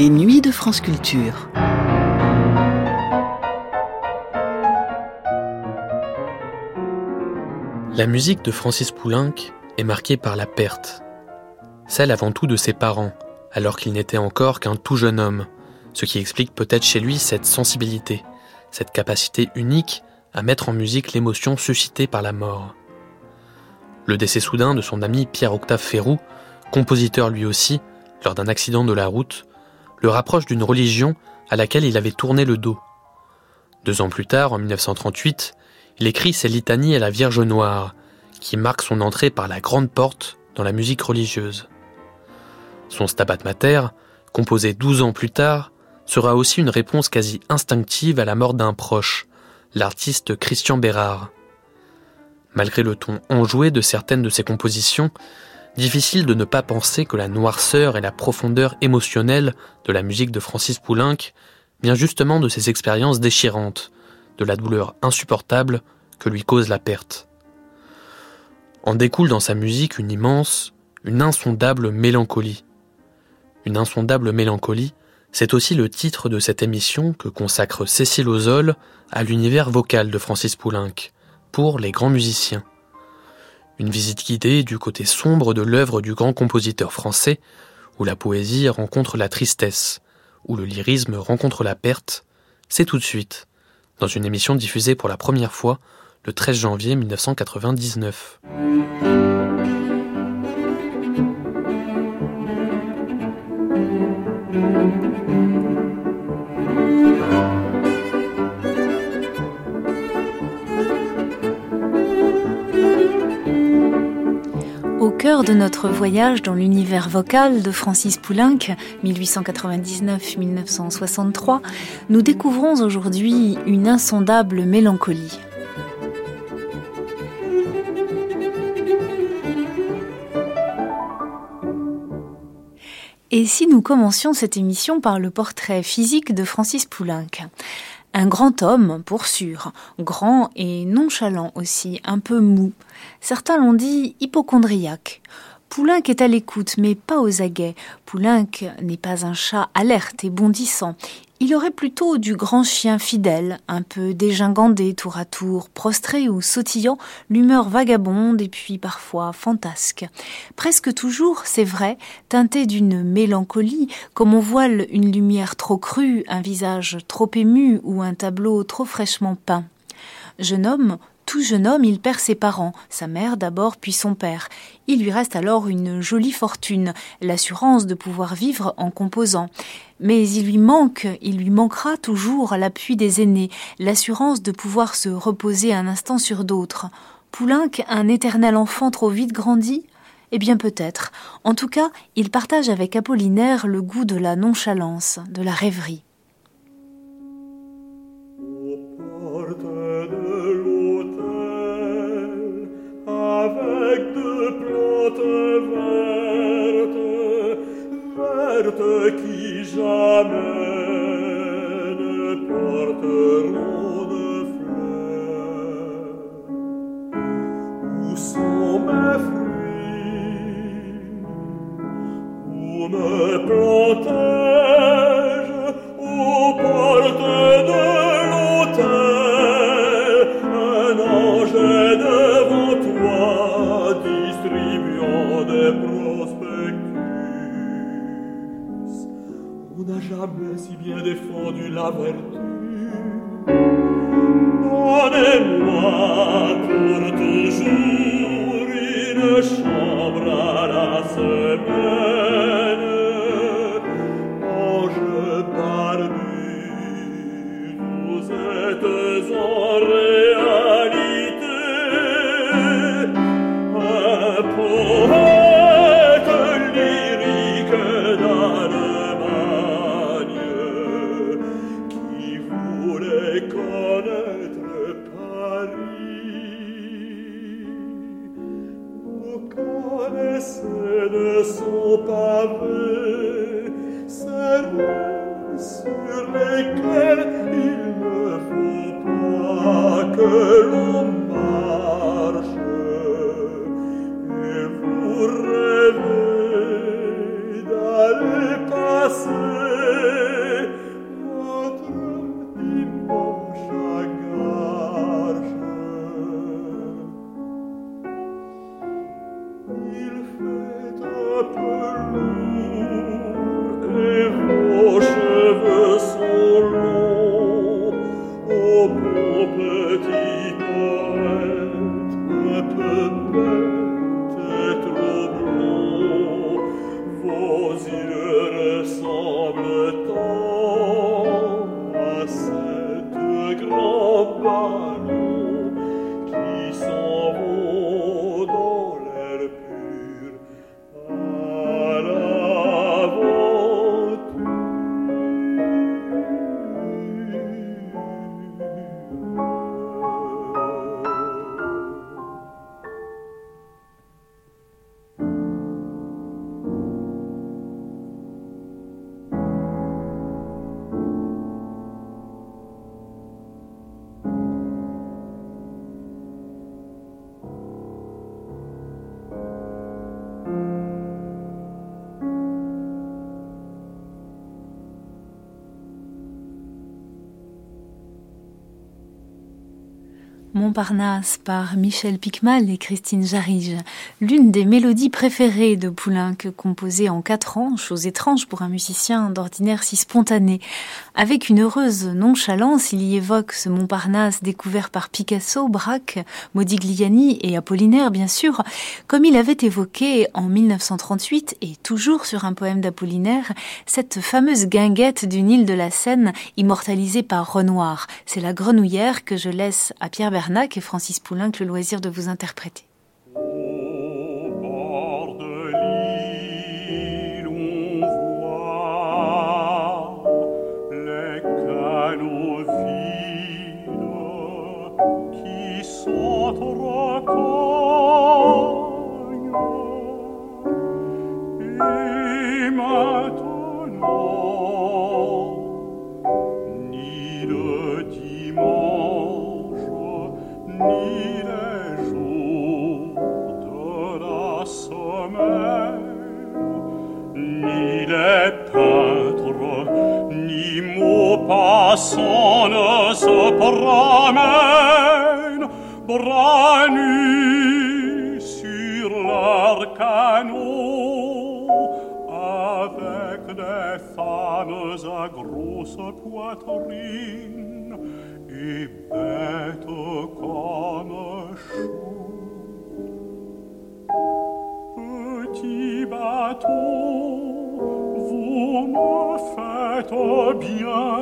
Les nuits de France Culture. La musique de Francis Poulenc est marquée par la perte. Celle avant tout de ses parents, alors qu'il n'était encore qu'un tout jeune homme, ce qui explique peut-être chez lui cette sensibilité, cette capacité unique à mettre en musique l'émotion suscitée par la mort. Le décès soudain de son ami Pierre-Octave Ferrou, compositeur lui aussi, lors d'un accident de la route, le rapproche d'une religion à laquelle il avait tourné le dos. Deux ans plus tard, en 1938, il écrit ses litanies à la Vierge Noire, qui marquent son entrée par la grande porte dans la musique religieuse. Son Stabat Mater, composé douze ans plus tard, sera aussi une réponse quasi instinctive à la mort d'un proche, l'artiste Christian Bérard. Malgré le ton enjoué de certaines de ses compositions, difficile de ne pas penser que la noirceur et la profondeur émotionnelle de la musique de Francis Poulenc vient justement de ses expériences déchirantes, de la douleur insupportable que lui cause la perte. En découle dans sa musique une immense, une insondable mélancolie. Une insondable mélancolie, c'est aussi le titre de cette émission que consacre Cécile Ozol à l'univers vocal de Francis Poulenc, pour les grands musiciens. Une visite guidée du côté sombre de l'œuvre du grand compositeur français, où la poésie rencontre la tristesse, où le lyrisme rencontre la perte, c'est tout de suite, dans une émission diffusée pour la première fois le 13 janvier 1999. Cœur de notre voyage dans l'univers vocal de Francis Poulenc, 1899-1963, nous découvrons aujourd'hui une insondable mélancolie. Et si nous commencions cette émission par le portrait physique de Francis Poulenc? Un grand homme, pour sûr, grand et nonchalant aussi, un peu mou. Certains l'ont dit hypochondriaque. Poulenc est à l'écoute, mais pas aux aguets. Poulenc n'est pas un chat alerte et bondissant. Il aurait plutôt du grand chien fidèle, un peu dégingandé tour à tour, prostré ou sautillant, l'humeur vagabonde et puis parfois fantasque. Presque toujours, c'est vrai, teinté d'une mélancolie, comme on voile une lumière trop crue, un visage trop ému ou un tableau trop fraîchement peint. Jeune homme, tout jeune homme, il perd ses parents, sa mère d'abord, puis son père. Il lui reste alors une jolie fortune, l'assurance de pouvoir vivre en composant. Mais il lui manque, il lui manquera toujours l'appui des aînés, l'assurance de pouvoir se reposer un instant sur d'autres. Poulenc, un éternel enfant trop vite grandi? Eh bien peut-être. En tout cas, il partage avec Apollinaire le goût de la nonchalance, de la rêverie. avec de plantes vertes, vertes qui jamais ne porteront de fleurs. Où sont mes fruits? Où me du la verdad. Montparnasse par Michel Picmal et Christine Jarige, l'une des mélodies préférées de Poulenc, composée en quatre ans, chose étrange pour un musicien d'ordinaire si spontané. Avec une heureuse nonchalance, il y évoque ce Montparnasse découvert par Picasso, Braque, Modigliani et Apollinaire, bien sûr, comme il avait évoqué en 1938, et toujours sur un poème d'Apollinaire, cette fameuse guinguette d'une île de la Seine, immortalisée par Renoir. C'est la grenouillère que je laisse à Pierre Et Francis Poulenc le loisir de vous interpréter. Passant ne se promènent bras nus sur leur canot avec des femmes à grosse poitrine et bêtes comme choux. Petit bateau, vous me faites bien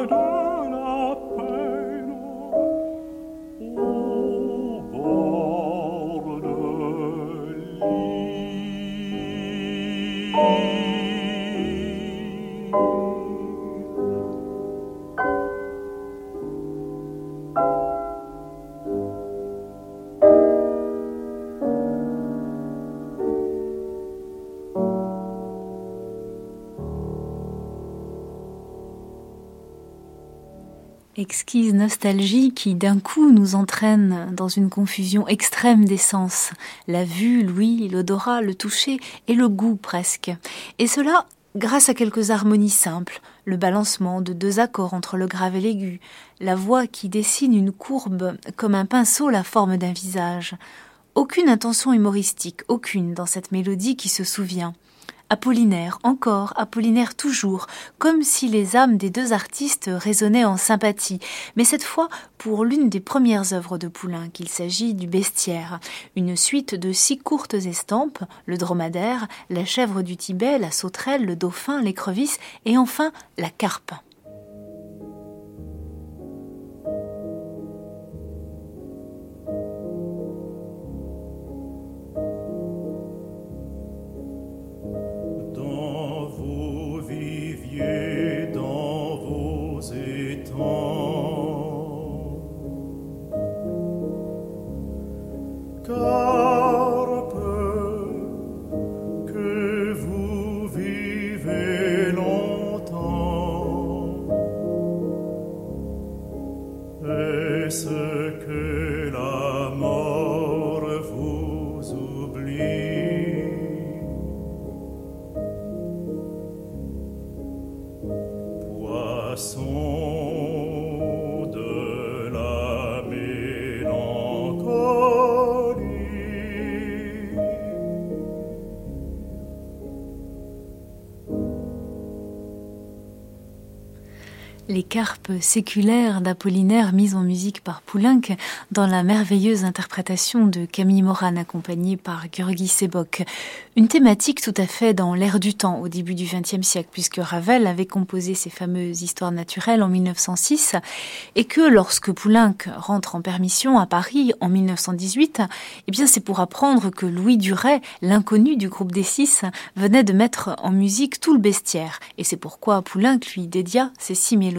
exquise nostalgie qui d'un coup nous entraîne dans une confusion extrême des sens, la vue, l'ouïe, l'odorat, le toucher et le goût presque. Et cela grâce à quelques harmonies simples, le balancement de deux accords entre le grave et l'aigu, la voix qui dessine une courbe comme un pinceau la forme d'un visage. Aucune intention humoristique, aucune dans cette mélodie qui se souvient. Apollinaire, encore, Apollinaire toujours, comme si les âmes des deux artistes résonnaient en sympathie, mais cette fois pour l'une des premières œuvres de Poulenc, qu'il s'agit du Bestiaire, une suite de six courtes estampes, le dromadaire, la chèvre du Tibet, la sauterelle, le dauphin, l'écrevisse et enfin la carpe. Les carpes séculaires d'Apollinaire mises en musique par Poulenc dans la merveilleuse interprétation de Camille Moran accompagnée par Georgi Sebok. Une thématique tout à fait dans l'air du temps au début du XXe siècle puisque Ravel avait composé ses fameuses histoires naturelles en 1906 et que lorsque Poulenc rentre en permission à Paris en 1918, eh bien c'est pour apprendre que Louis Duret, l'inconnu du groupe des six, venait de mettre en musique tout le bestiaire et c'est pourquoi Poulenc lui dédia ses six mélodies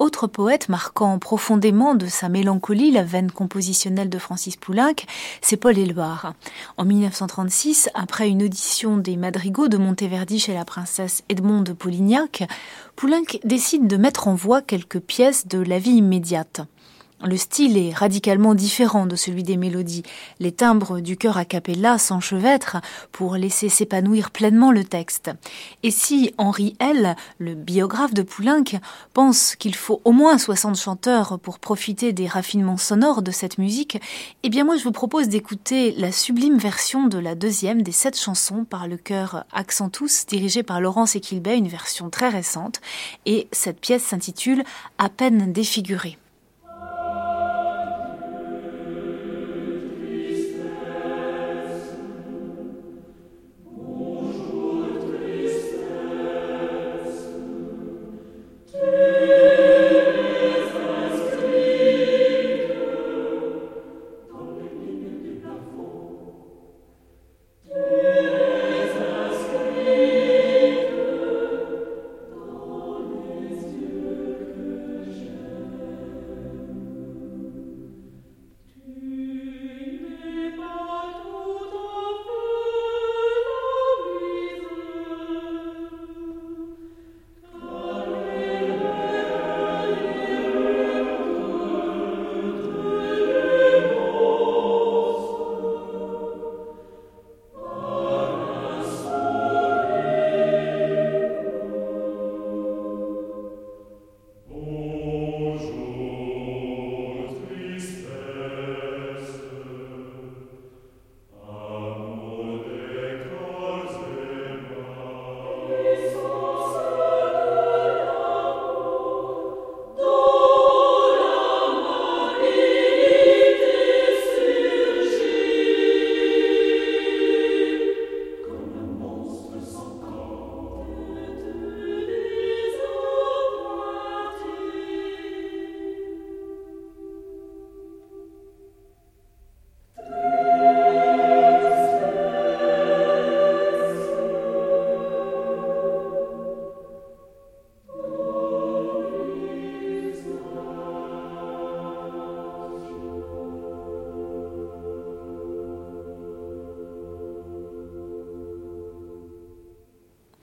autre poète marquant profondément de sa mélancolie la veine compositionnelle de Francis Poulenc, c'est Paul Éluard. En 1936, après une audition des madrigaux de Monteverdi chez la princesse Edmond de Polignac, Poulenc décide de mettre en voix quelques pièces de la vie immédiate. Le style est radicalement différent de celui des mélodies. Les timbres du chœur a cappella s'enchevêtrent pour laisser s'épanouir pleinement le texte. Et si Henri L., le biographe de Poulenc, pense qu'il faut au moins 60 chanteurs pour profiter des raffinements sonores de cette musique, eh bien moi je vous propose d'écouter la sublime version de la deuxième des sept chansons par le chœur Accentus dirigé par Laurence Equilbet, une version très récente. Et cette pièce s'intitule À peine défigurée.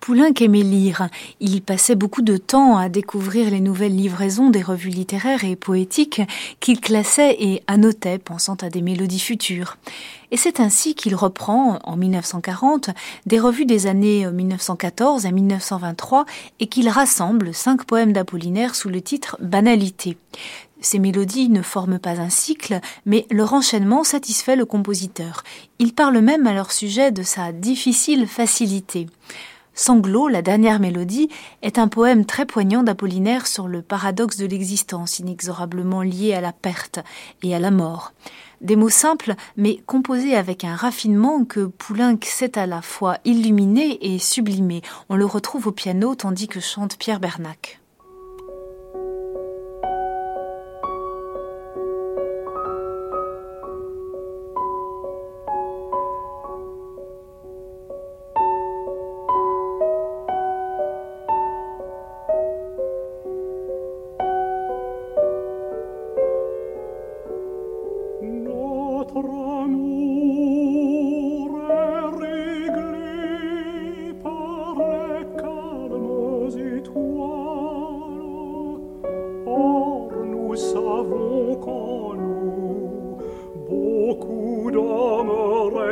Poulenc aimait lire. Il passait beaucoup de temps à découvrir les nouvelles livraisons des revues littéraires et poétiques qu'il classait et annotait, pensant à des mélodies futures. Et c'est ainsi qu'il reprend, en 1940, des revues des années 1914 à 1923 et qu'il rassemble cinq poèmes d'Apollinaire sous le titre Banalité. Ces mélodies ne forment pas un cycle, mais leur enchaînement satisfait le compositeur. Il parle même à leur sujet de sa difficile facilité. Sanglot, la dernière mélodie, est un poème très poignant d'Apollinaire sur le paradoxe de l'existence inexorablement lié à la perte et à la mort. Des mots simples, mais composés avec un raffinement que Poulenc sait à la fois illuminer et sublimer. On le retrouve au piano tandis que chante Pierre Bernac.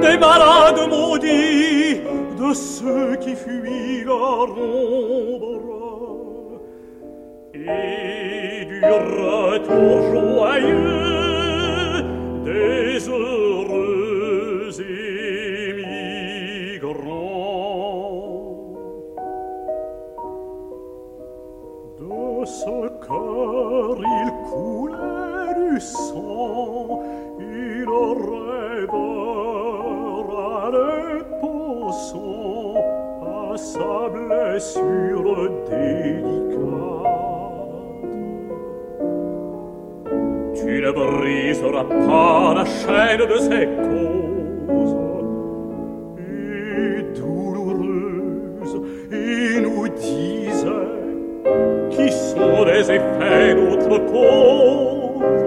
des malades maudits, de de ceux qui fuient leur ombre. Et du retour joyeux des blessure délicate. Tu ne briseras pas la chaîne de ses causes et douloureuse et nous disait qui sont des effets d'autres causes.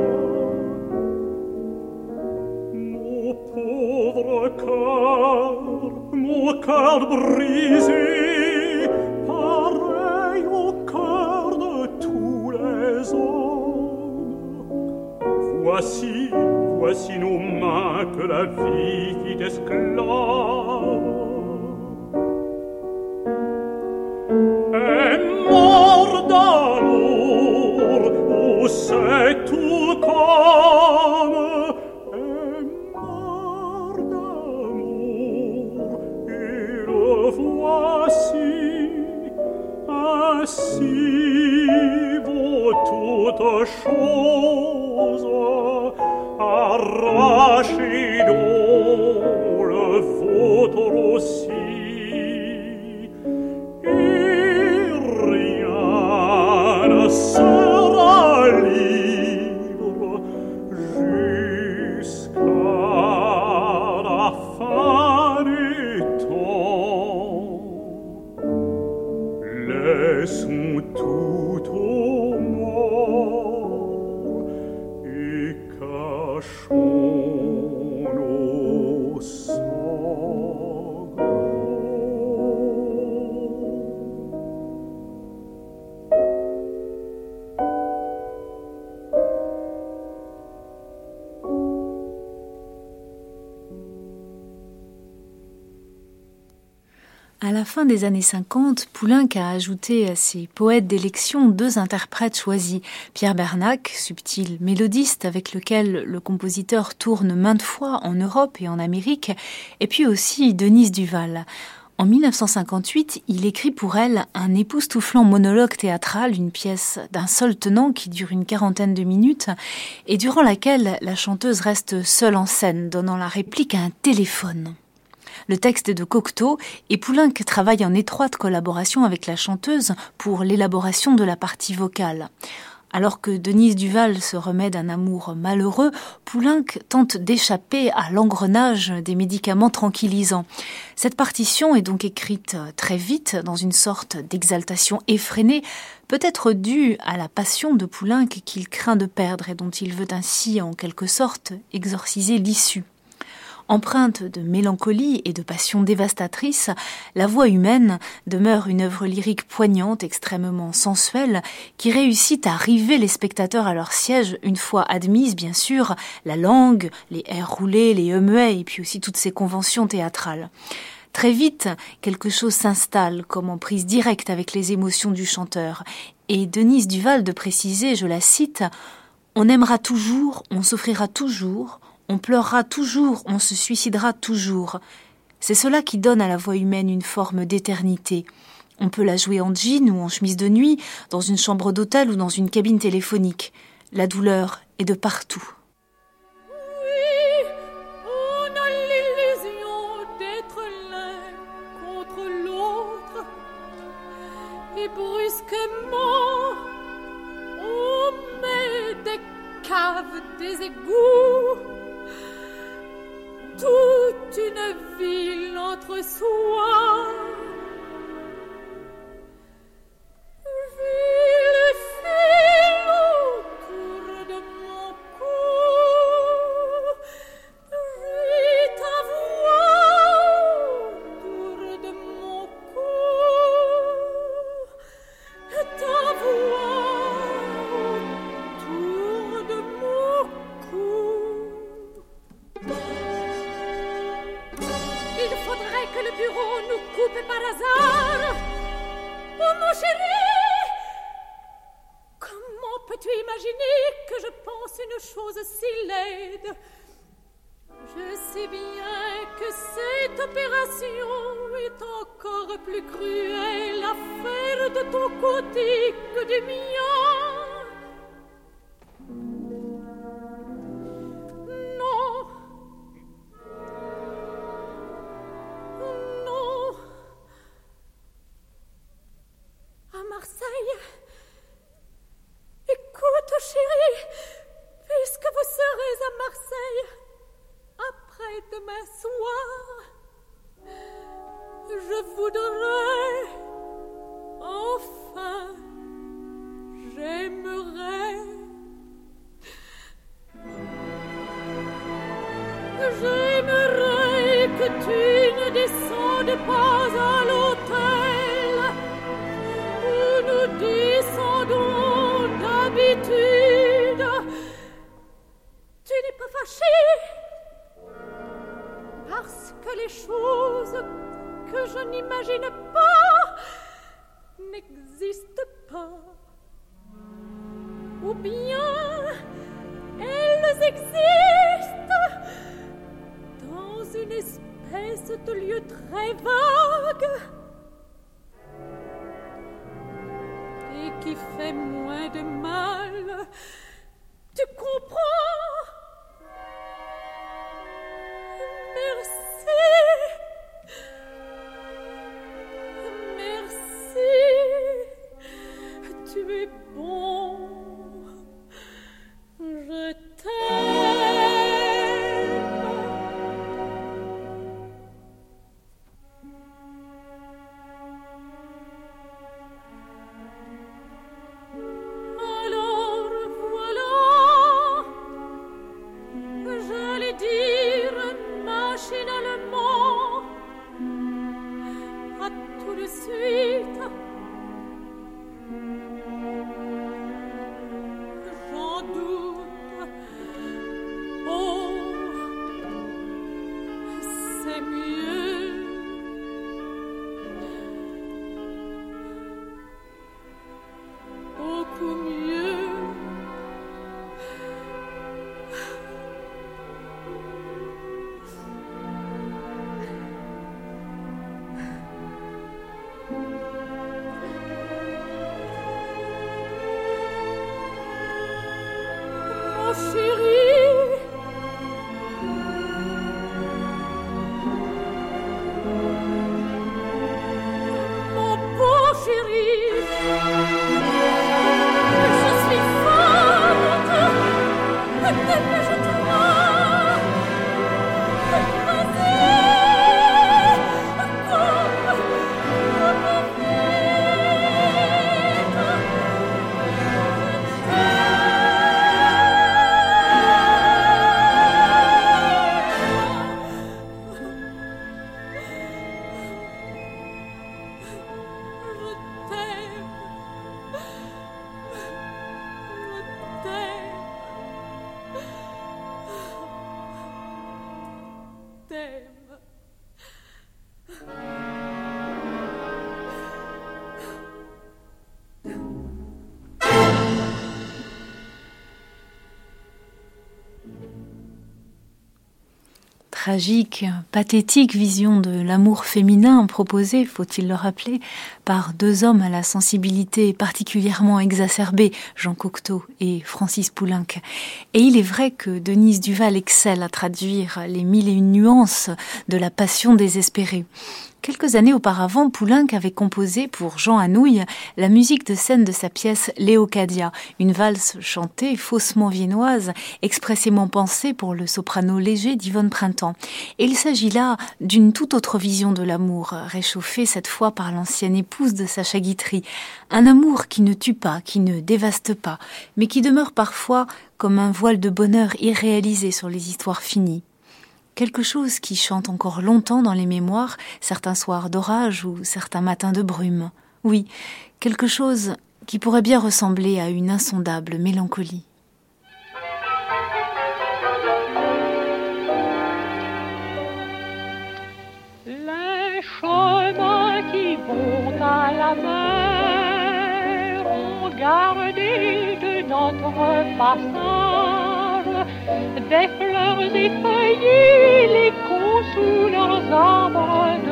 Mon pauvre cœur, mon cœur brisé, voici, voici nos mains que la vie fit esclave. Et mort d'amour, où c'est tout comme, et mort d'amour, et le voici, ainsi. Toute chose arrachez donc le vôtre aussi À la fin des années 50, Poulenc a ajouté à ses poètes d'élection deux interprètes choisis. Pierre Bernac, subtil mélodiste avec lequel le compositeur tourne maintes fois en Europe et en Amérique, et puis aussi Denise Duval. En 1958, il écrit pour elle un époustouflant monologue théâtral, une pièce d'un seul tenant qui dure une quarantaine de minutes, et durant laquelle la chanteuse reste seule en scène, donnant la réplique à un téléphone. Le texte est de Cocteau et Poulenc travaille en étroite collaboration avec la chanteuse pour l'élaboration de la partie vocale. Alors que Denise Duval se remet d'un amour malheureux, Poulenc tente d'échapper à l'engrenage des médicaments tranquillisants. Cette partition est donc écrite très vite, dans une sorte d'exaltation effrénée, peut-être due à la passion de Poulenc qu'il craint de perdre et dont il veut ainsi, en quelque sorte, exorciser l'issue. Empreinte de mélancolie et de passion dévastatrice, La voix humaine demeure une œuvre lyrique poignante, extrêmement sensuelle, qui réussit à river les spectateurs à leur siège une fois admise, bien sûr, la langue, les airs roulés, les e muets et puis aussi toutes ces conventions théâtrales. Très vite, quelque chose s'installe comme en prise directe avec les émotions du chanteur. Et Denise Duval de préciser, je la cite, On aimera toujours, on s'offrira toujours, on pleurera toujours, on se suicidera toujours. C'est cela qui donne à la voix humaine une forme d'éternité. On peut la jouer en jean ou en chemise de nuit, dans une chambre d'hôtel ou dans une cabine téléphonique. La douleur est de partout. Oui, on a l'illusion d'être l'un contre l'autre. Et brusquement, on met des caves, des égouts. Toute une ville entre soi. De ton côté que du mien. que les choses que je n'imagine pas n'existent pas. Ou bien elles existent dans une espèce de lieu très vague et qui fait moins de mal. Tu comprends? Tragique, pathétique vision de l'amour féminin proposée, faut-il le rappeler, par deux hommes à la sensibilité particulièrement exacerbée, Jean Cocteau et Francis Poulenc. Et il est vrai que Denise Duval excelle à traduire les mille et une nuances de la passion désespérée. Quelques années auparavant, Poulenc avait composé pour Jean Anouilh la musique de scène de sa pièce Léocadia, une valse chantée faussement viennoise, expressément pensée pour le soprano léger d'Yvonne Printemps. Et il s'agit là d'une toute autre vision de l'amour, réchauffée cette fois par l'ancienne épouse de Sacha Guitry. Un amour qui ne tue pas, qui ne dévaste pas, mais qui demeure parfois comme un voile de bonheur irréalisé sur les histoires finies quelque chose qui chante encore longtemps dans les mémoires certains soirs d'orage ou certains matins de brume. Oui, quelque chose qui pourrait bien ressembler à une insondable mélancolie. Les chemins qui vont à la mer ont gardé de notre passage des fleurs effeuillées, les cons sous leurs arbres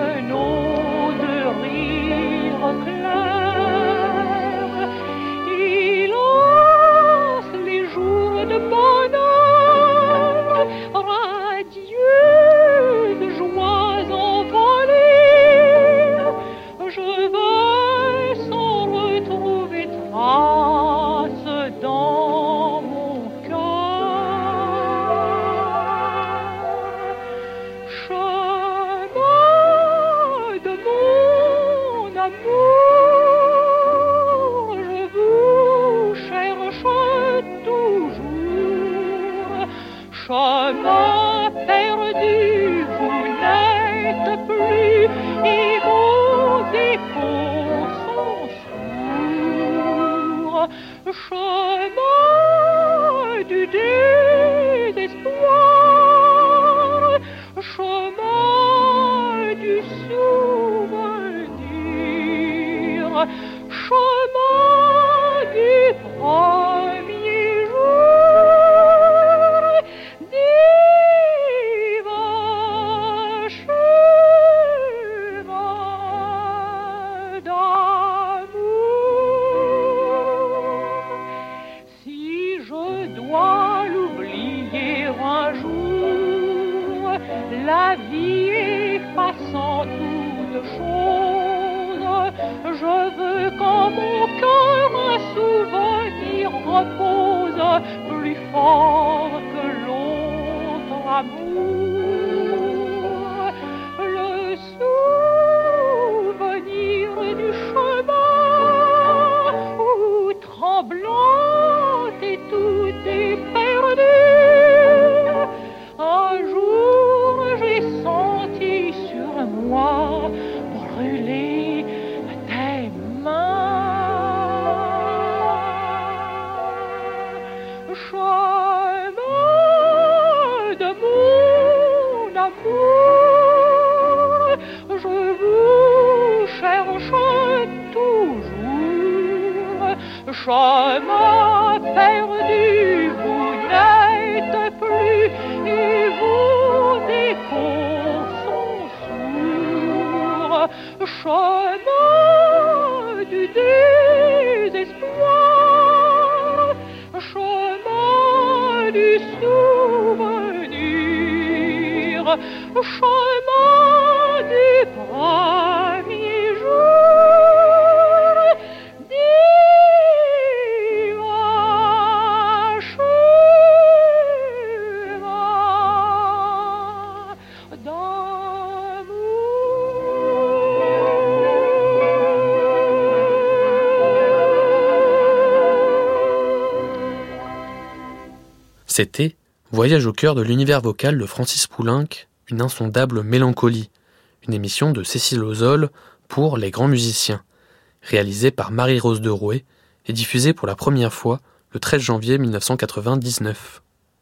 Chemin mon cœur un souvenir repose plus fort que l'autre amour. Chemin du désespoir, chemin du souvenir, chemin du premier C'était Voyage au cœur de l'univers vocal de Francis Poulenc, une insondable mélancolie, une émission de Cécile Ozol pour Les Grands Musiciens, réalisée par Marie-Rose de Rouet et diffusée pour la première fois le 13 janvier 1999.